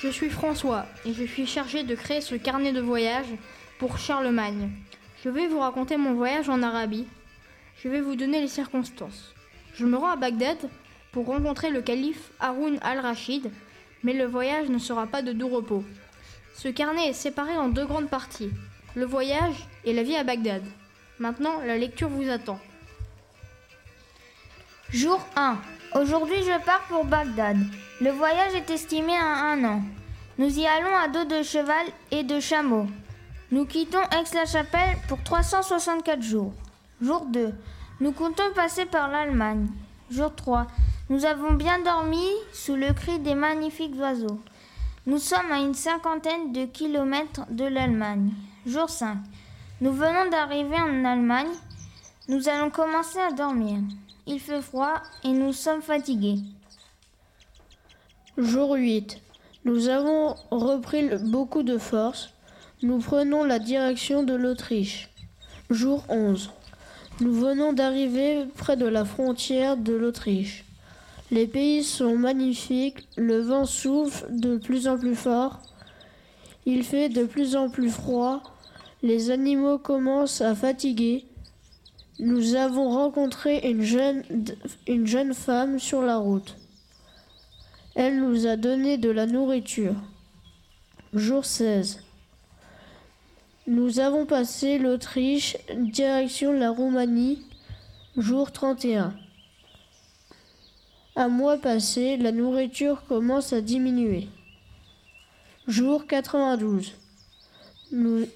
je suis François et je suis chargé de créer ce carnet de voyage pour Charlemagne. Je vais vous raconter mon voyage en Arabie. Je vais vous donner les circonstances. Je me rends à Bagdad pour rencontrer le calife Haroun al-Rachid, mais le voyage ne sera pas de doux repos. Ce carnet est séparé en deux grandes parties, le voyage et la vie à Bagdad. Maintenant, la lecture vous attend. Jour 1. Aujourd'hui, je pars pour Bagdad. Le voyage est estimé à un an. Nous y allons à dos de cheval et de chameau. Nous quittons Aix-la-Chapelle pour 364 jours. Jour 2. Nous comptons passer par l'Allemagne. Jour 3. Nous avons bien dormi sous le cri des magnifiques oiseaux. Nous sommes à une cinquantaine de kilomètres de l'Allemagne. Jour 5. Nous venons d'arriver en Allemagne. Nous allons commencer à dormir. Il fait froid et nous sommes fatigués. Jour 8. Nous avons repris beaucoup de force. Nous prenons la direction de l'Autriche. Jour 11. Nous venons d'arriver près de la frontière de l'Autriche. Les pays sont magnifiques, le vent souffle de plus en plus fort, il fait de plus en plus froid, les animaux commencent à fatiguer. Nous avons rencontré une jeune, une jeune femme sur la route. Elle nous a donné de la nourriture. Jour 16. Nous avons passé l'Autriche, direction la Roumanie, jour 31. Un mois passé, la nourriture commence à diminuer. Jour 92. Nous,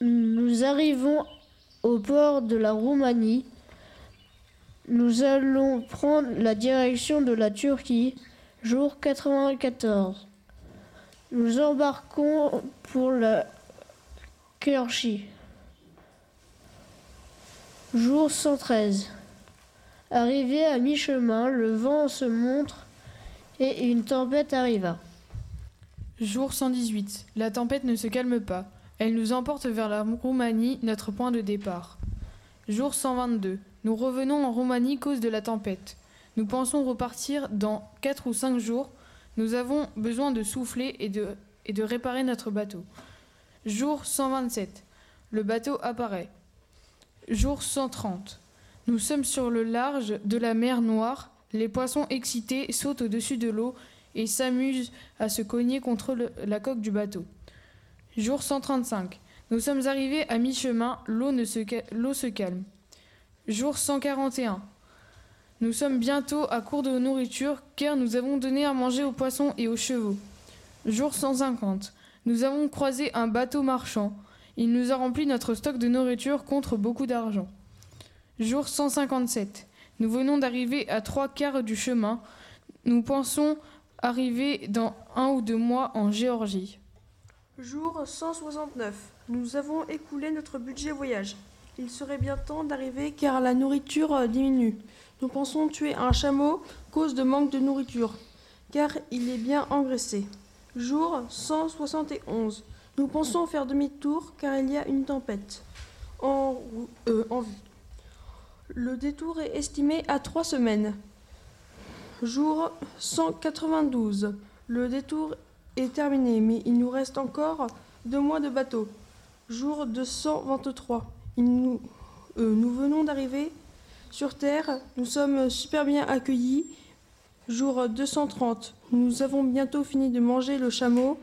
nous arrivons au port de la Roumanie. Nous allons prendre la direction de la Turquie, jour 94. Nous embarquons pour la Kerchi. Jour 113. Arrivé à mi-chemin, le vent se montre et une tempête arriva. Jour 118. La tempête ne se calme pas. Elle nous emporte vers la Roumanie, notre point de départ. Jour 122. Nous revenons en Roumanie cause de la tempête. Nous pensons repartir dans 4 ou 5 jours. Nous avons besoin de souffler et de, réparer notre bateau. Jour 127. Le bateau apparaît. Jour 130. Nous sommes sur le large de la mer Noire. Les poissons excités sautent au-dessus de l'eau et s'amusent à se cogner contre la coque du bateau. Jour 135. Nous sommes arrivés à mi-chemin, l'eau se, se calme. Jour 141. Nous sommes bientôt à court de nourriture car nous avons donné à manger aux poissons et aux chevaux. Jour 150. Nous avons croisé un bateau marchand. Il nous a rempli notre stock de nourriture contre beaucoup d'argent. Jour 157. Nous venons d'arriver à trois quarts du chemin. Nous pensons arriver dans un ou deux mois en Géorgie. Jour 169. Nous avons écoulé notre budget voyage. Il serait bien temps d'arriver car la nourriture diminue. Nous pensons tuer un chameau cause de manque de nourriture car il est bien engraissé. Jour 171. Nous pensons faire demi-tour car il y a une tempête en, euh, vue. Le détour est estimé à trois semaines. Jour 192. Le détour est terminé, mais il nous reste encore deux mois de bateau. Jour 223. Il nous, euh, nous venons d'arriver sur Terre. Nous sommes super bien accueillis. Jour 230. Nous avons bientôt fini de manger le chameau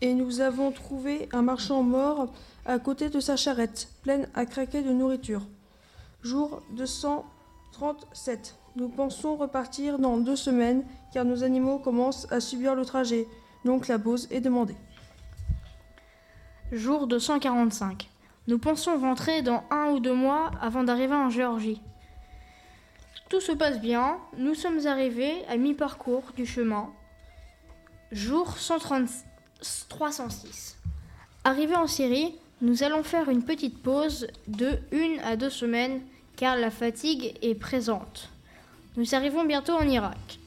et nous avons trouvé un marchand mort à côté de sa charrette, pleine à craquer de nourriture. Jour 237. Nous pensons repartir dans deux semaines car nos animaux commencent à subir le trajet, donc la pause est demandée. Jour 245. Nous pensons rentrer dans un ou deux mois avant d'arriver en Géorgie. Tout se passe bien, nous sommes arrivés à mi-parcours du chemin. Jour 130... 306. Arrivé en Syrie, nous allons faire une petite pause de une à deux semaines car la fatigue est présente. Nous arrivons bientôt en Irak.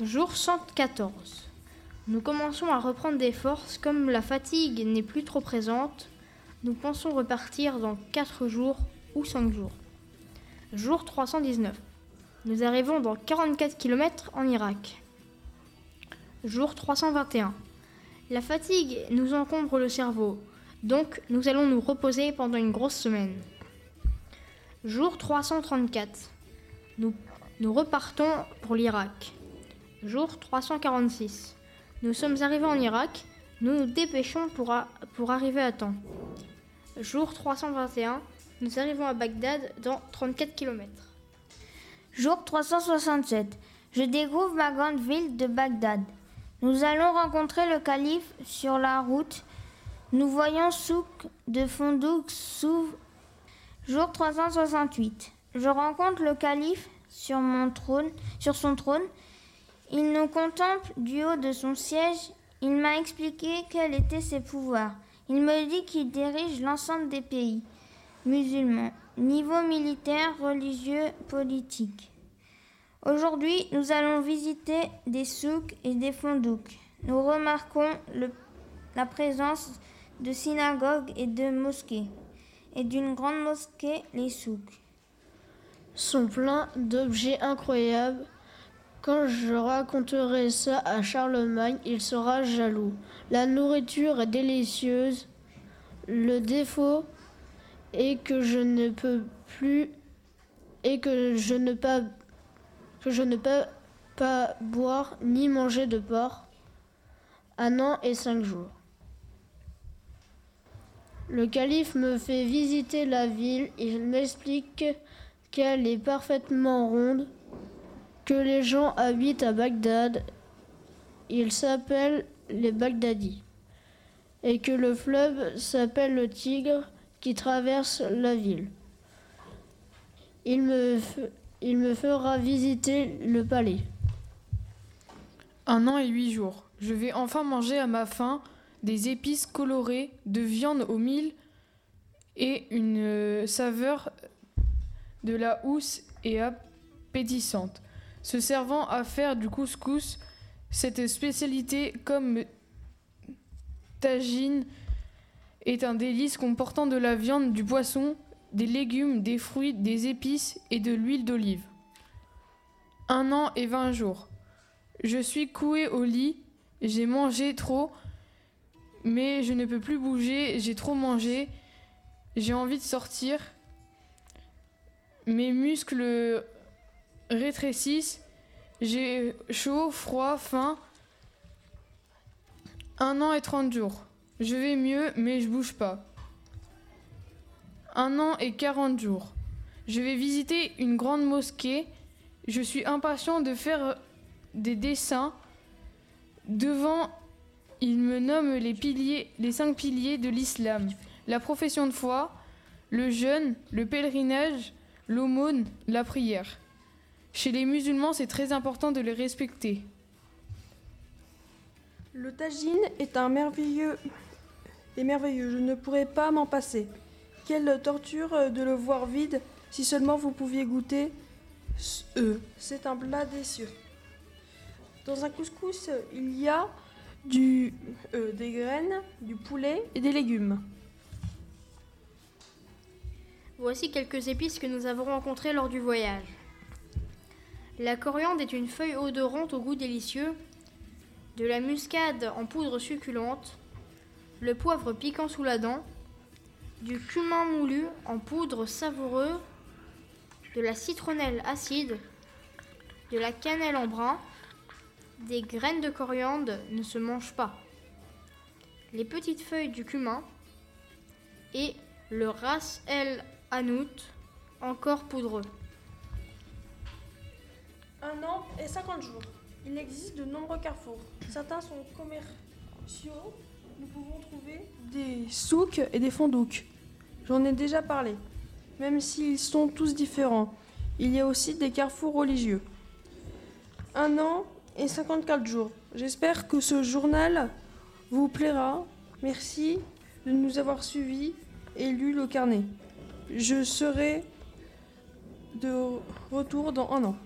Jour 114. Nous commençons à reprendre des forces comme la fatigue n'est plus trop présente. Nous pensons repartir dans 4 jours ou 5 jours. Jour 319. Nous arrivons dans 44 km en Irak. Jour 321. La fatigue nous encombre le cerveau, donc nous allons nous reposer pendant une grosse semaine. Jour 334. Nous, nous repartons pour l'Irak. Jour 346. Nous sommes arrivés en Irak. Nous nous dépêchons pour, arriver à temps. Jour 321. Nous arrivons à Bagdad dans 34 km. Jour 367. Je découvre ma grande ville de Bagdad. Nous allons rencontrer le calife sur la route. Nous voyons souk de Fondouk s'ouvre. Jour 368. Je rencontre le calife sur mon trône, sur son trône. Il nous contemple du haut de son siège. Il m'a expliqué quels étaient ses pouvoirs. Il me dit qu'il dirige l'ensemble des pays musulmans, niveau militaire, religieux, politique. Aujourd'hui, nous allons visiter des souks et des fondouks. Nous remarquons la présence de synagogues et de mosquées, et d'une grande mosquée, les souks. sont pleins d'objets incroyables. Quand je raconterai ça à Charlemagne, il sera jaloux. La nourriture est délicieuse. Le défaut est que je ne peux plus et que je ne que je ne peux pas boire ni manger de porc un an et cinq jours. Le calife me fait visiter la ville. Il m'explique qu'elle est parfaitement ronde, que les gens habitent à Bagdad, ils s'appellent les Bagdadis, et que le fleuve s'appelle le Tigre qui traverse la ville. Il me, il me fera visiter le palais. Un an et huit jours. Je vais enfin manger à ma faim des épices colorées, de viande au mil et une euh, saveur de la housse et appétissante, se servant à faire du couscous, cette spécialité comme tagine est un délice comportant de la viande, du poisson, des légumes, des fruits, des épices et de l'huile d'olive. Un an et vingt jours. Je suis coué au lit, j'ai mangé trop, mais je ne peux plus bouger, j'ai trop mangé, j'ai envie de sortir. Mes muscles rétrécissent, j'ai chaud, froid, faim. Un an et trente jours. Je vais mieux, mais je bouge pas. Un an et quarante jours. Je vais visiter une grande mosquée. Je suis impatient de faire des dessins. Devant, il me nomme les piliers, les cinq piliers de l'islam la profession de foi, le jeûne, le pèlerinage, l'aumône, la prière. Chez les musulmans, c'est très important de les respecter. Le tagine est un merveilleux et merveilleux, je ne pourrais pas m'en passer. Quelle torture de le voir vide, si seulement vous pouviez goûter euh, C'est un plat délicieux. Dans un couscous, il y a du, euh, des graines, du poulet et des légumes. Voici quelques épices que nous avons rencontrées lors du voyage. La coriandre est une feuille odorante au goût délicieux, de la muscade en poudre succulente, le poivre piquant sous la dent, du cumin moulu en poudre savoureux, de la citronnelle acide, de la cannelle en brun, des graines de coriandre ne se mangent pas, les petites feuilles du cumin et le ras el hanout, encore poudreux. Un an et 50 jours. Il existe de nombreux carrefours. Certains sont commerciaux. Nous pouvons trouver des souks et des fondouks. J'en ai déjà parlé. Même s'ils sont tous différents, il y a aussi des carrefours religieux. Un an et 54 jours. J'espère que ce journal vous plaira. Merci de nous avoir suivis et lu le carnet. Je serai de retour dans un an.